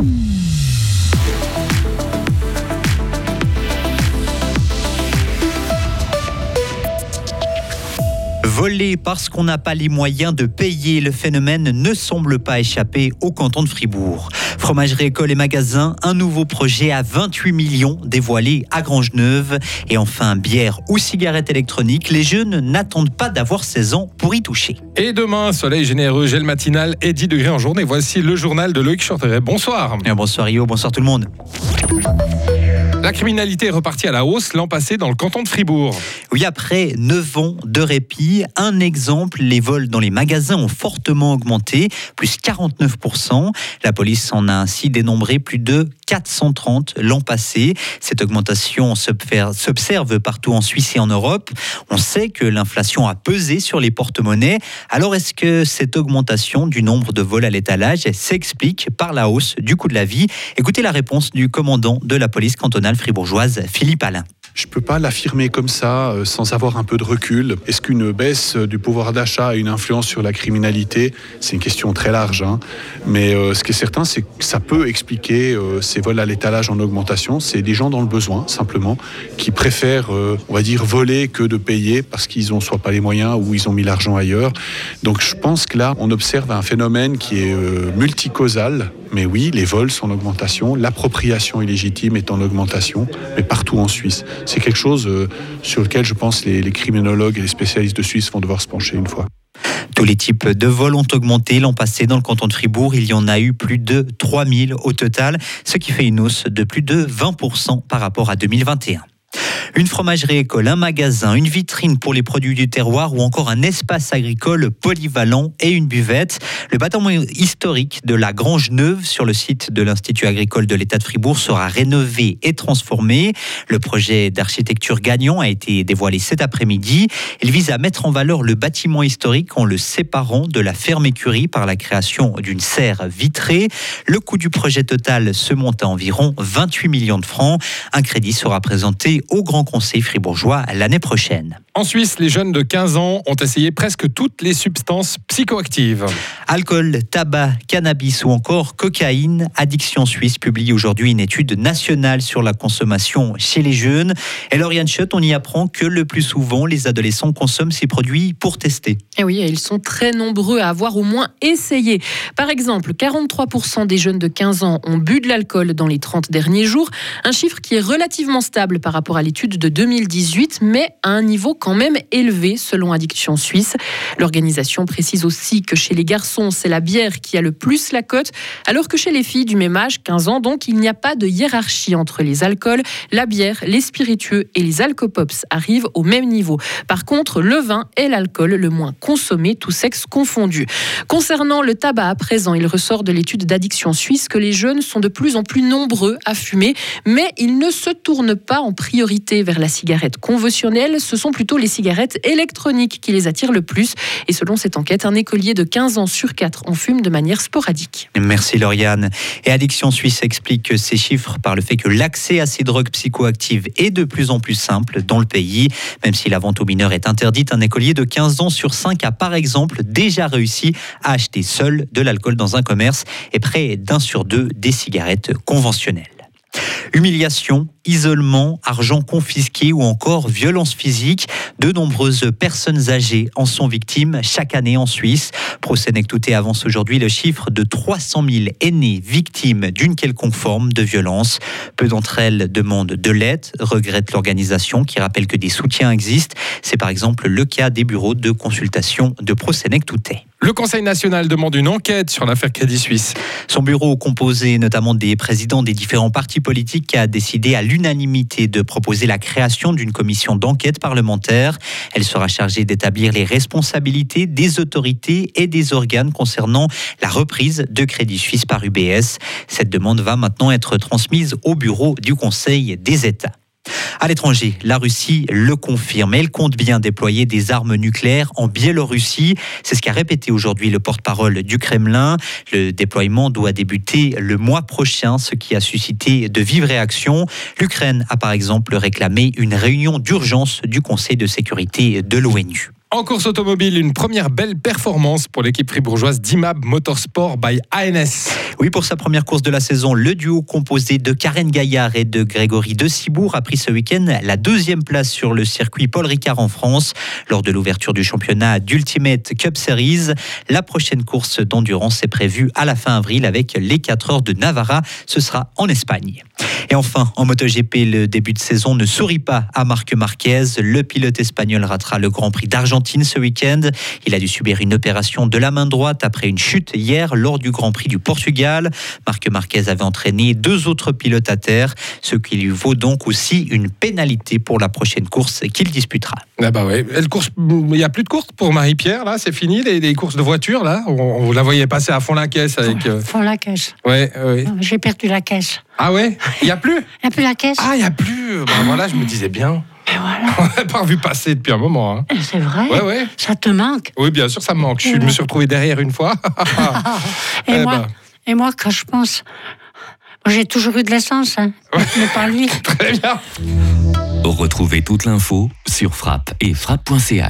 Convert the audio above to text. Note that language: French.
Mm. Voler parce qu'on n'a pas les moyens de payer, le phénomène ne semble pas échapper au canton de Fribourg. Fromagerie, école et magasins, un nouveau projet à 28 millions dévoilé à Grange-Neuve. Et enfin, bière ou cigarette électronique, les jeunes n'attendent pas d'avoir 16 ans pour y toucher. Et demain, soleil généreux, gel matinal et 10 degrés en journée. Voici le journal de Loïc Chorteret. Bonsoir. bonsoir Rio, bonsoir tout le monde. La criminalité est repartie à la hausse l'an passé dans le canton de Fribourg. Oui, après 9 ans de répit, un exemple, les vols dans les magasins ont fortement augmenté, plus 49%. La police en a ainsi dénombré plus de 430 l'an passé. Cette augmentation s'observe partout en Suisse et en Europe. On sait que l'inflation a pesé sur les porte-monnaies. Alors est-ce que cette augmentation du nombre de vols à l'étalage s'explique par la hausse du coût de la vie? Écoutez la réponse du commandant de la police cantonale fribourgeoise, Philippe Alain. Je ne peux pas l'affirmer comme ça euh, sans avoir un peu de recul. Est-ce qu'une baisse du pouvoir d'achat a une influence sur la criminalité? C'est une question très large. Hein. Mais euh, ce qui est certain, c'est que ça peut expliquer euh, ces vols à l'étalage en augmentation. C'est des gens dans le besoin, simplement, qui préfèrent, on va dire, voler que de payer parce qu'ils n'ont soit pas les moyens ou ils ont mis l'argent ailleurs. Donc je pense que là, on observe un phénomène qui est multicausal. Mais oui, les vols sont en augmentation, l'appropriation illégitime est en augmentation, mais partout en Suisse c'est quelque chose euh, sur lequel je pense les, les criminologues et les spécialistes de Suisse vont devoir se pencher une fois. Tous les types de vols ont augmenté l'an passé dans le canton de Fribourg. Il y en a eu plus de 3000 au total, ce qui fait une hausse de plus de 20% par rapport à 2021. Une fromagerie école, un magasin, une vitrine pour les produits du terroir ou encore un espace agricole polyvalent et une buvette. Le bâtiment historique de la Grange Neuve sur le site de l'Institut agricole de l'État de Fribourg sera rénové et transformé. Le projet d'architecture gagnant a été dévoilé cet après-midi. Il vise à mettre en valeur le bâtiment historique en le séparant de la ferme écurie par la création d'une serre vitrée. Le coût du projet total se monte à environ 28 millions de francs. Un crédit sera présenté au Grand Conseil fribourgeois l'année prochaine. En Suisse, les jeunes de 15 ans ont essayé presque toutes les substances psychoactives. Alcool, tabac, cannabis ou encore cocaïne. Addiction Suisse publie aujourd'hui une étude nationale sur la consommation chez les jeunes. Et Lauriane Schott, on y apprend que le plus souvent, les adolescents consomment ces produits pour tester. Et eh oui, ils sont très nombreux à avoir au moins essayé. Par exemple, 43% des jeunes de 15 ans ont bu de l'alcool dans les 30 derniers jours, un chiffre qui est relativement stable par rapport à l'étude de 2018, mais à un niveau quand même élevé selon Addiction Suisse. L'organisation précise aussi que chez les garçons, c'est la bière qui a le plus la cote, alors que chez les filles du même âge, 15 ans, donc il n'y a pas de hiérarchie entre les alcools. La bière, les spiritueux et les alcopops arrivent au même niveau. Par contre, le vin est l'alcool le moins consommé, tous sexes confondus. Concernant le tabac à présent, il ressort de l'étude d'Addiction Suisse que les jeunes sont de plus en plus nombreux à fumer, mais ils ne se tournent pas en priorité vers la cigarette conventionnelle, ce sont plutôt les cigarettes électroniques qui les attirent le plus. Et selon cette enquête, un écolier de 15 ans sur 4 en fume de manière sporadique. Merci Lauriane. Et Addiction Suisse explique ces chiffres par le fait que l'accès à ces drogues psychoactives est de plus en plus simple dans le pays. Même si la vente aux mineurs est interdite, un écolier de 15 ans sur 5 a par exemple déjà réussi à acheter seul de l'alcool dans un commerce et près d'un sur deux des cigarettes conventionnelles. Humiliation, isolement, argent confisqué ou encore violence physique. De nombreuses personnes âgées en sont victimes chaque année en Suisse. Prosenectouté avance aujourd'hui le chiffre de 300 000 aînés victimes d'une quelconque forme de violence. Peu d'entre elles demandent de l'aide, regrette l'organisation qui rappelle que des soutiens existent. C'est par exemple le cas des bureaux de consultation de Prosenectouté. Le Conseil national demande une enquête sur l'affaire Crédit Suisse. Son bureau, composé notamment des présidents des différents partis politiques, a décidé à l'unanimité de proposer la création d'une commission d'enquête parlementaire. Elle sera chargée d'établir les responsabilités des autorités et des organes concernant la reprise de Crédit Suisse par UBS. Cette demande va maintenant être transmise au bureau du Conseil des États. À l'étranger, la Russie le confirme. Elle compte bien déployer des armes nucléaires en Biélorussie. C'est ce qu'a répété aujourd'hui le porte-parole du Kremlin. Le déploiement doit débuter le mois prochain, ce qui a suscité de vives réactions. L'Ukraine a par exemple réclamé une réunion d'urgence du Conseil de sécurité de l'ONU. En course automobile, une première belle performance pour l'équipe fribourgeoise d'Imab Motorsport by ANS. Oui, pour sa première course de la saison, le duo composé de Karen Gaillard et de Grégory De Cibourg a pris ce week-end la deuxième place sur le circuit Paul Ricard en France lors de l'ouverture du championnat d'Ultimate Cup Series. La prochaine course d'endurance est prévue à la fin avril avec les 4 heures de Navarra. Ce sera en Espagne. Et enfin, en MotoGP, le début de saison ne sourit pas à Marc Marquez. Le pilote espagnol ratera le Grand Prix d'Argentine ce week-end. Il a dû subir une opération de la main droite après une chute hier lors du Grand Prix du Portugal. Marc Marquez avait entraîné deux autres pilotes à terre, ce qui lui vaut donc aussi une pénalité pour la prochaine course qu'il disputera. Ah bah ouais. Elle course, il n'y a plus de course pour Marie-Pierre là, c'est fini les, les courses de voiture là? On, on la voyait passer à fond la caisse avec. euh, Font la caisse. Ouais, ouais. J'ai perdu la caisse. Ah ouais? Il y a plus? Il n'y a plus la caisse. Ah il y a plus. Bah voilà, je me disais bien. Et voilà. On n'a pas vu passer depuis un moment. hein. C'est vrai. Ouais ouais. Ça te manque? Oui, bien sûr, ça me manque. Je me suis retrouvé derrière une fois. Et, Eh moi, ben. et moi, quand je pense. J'ai toujours eu de l'essence, hein. mais pas lui. Très bien. Retrouvez toute l'info sur frappe et frappe.ch.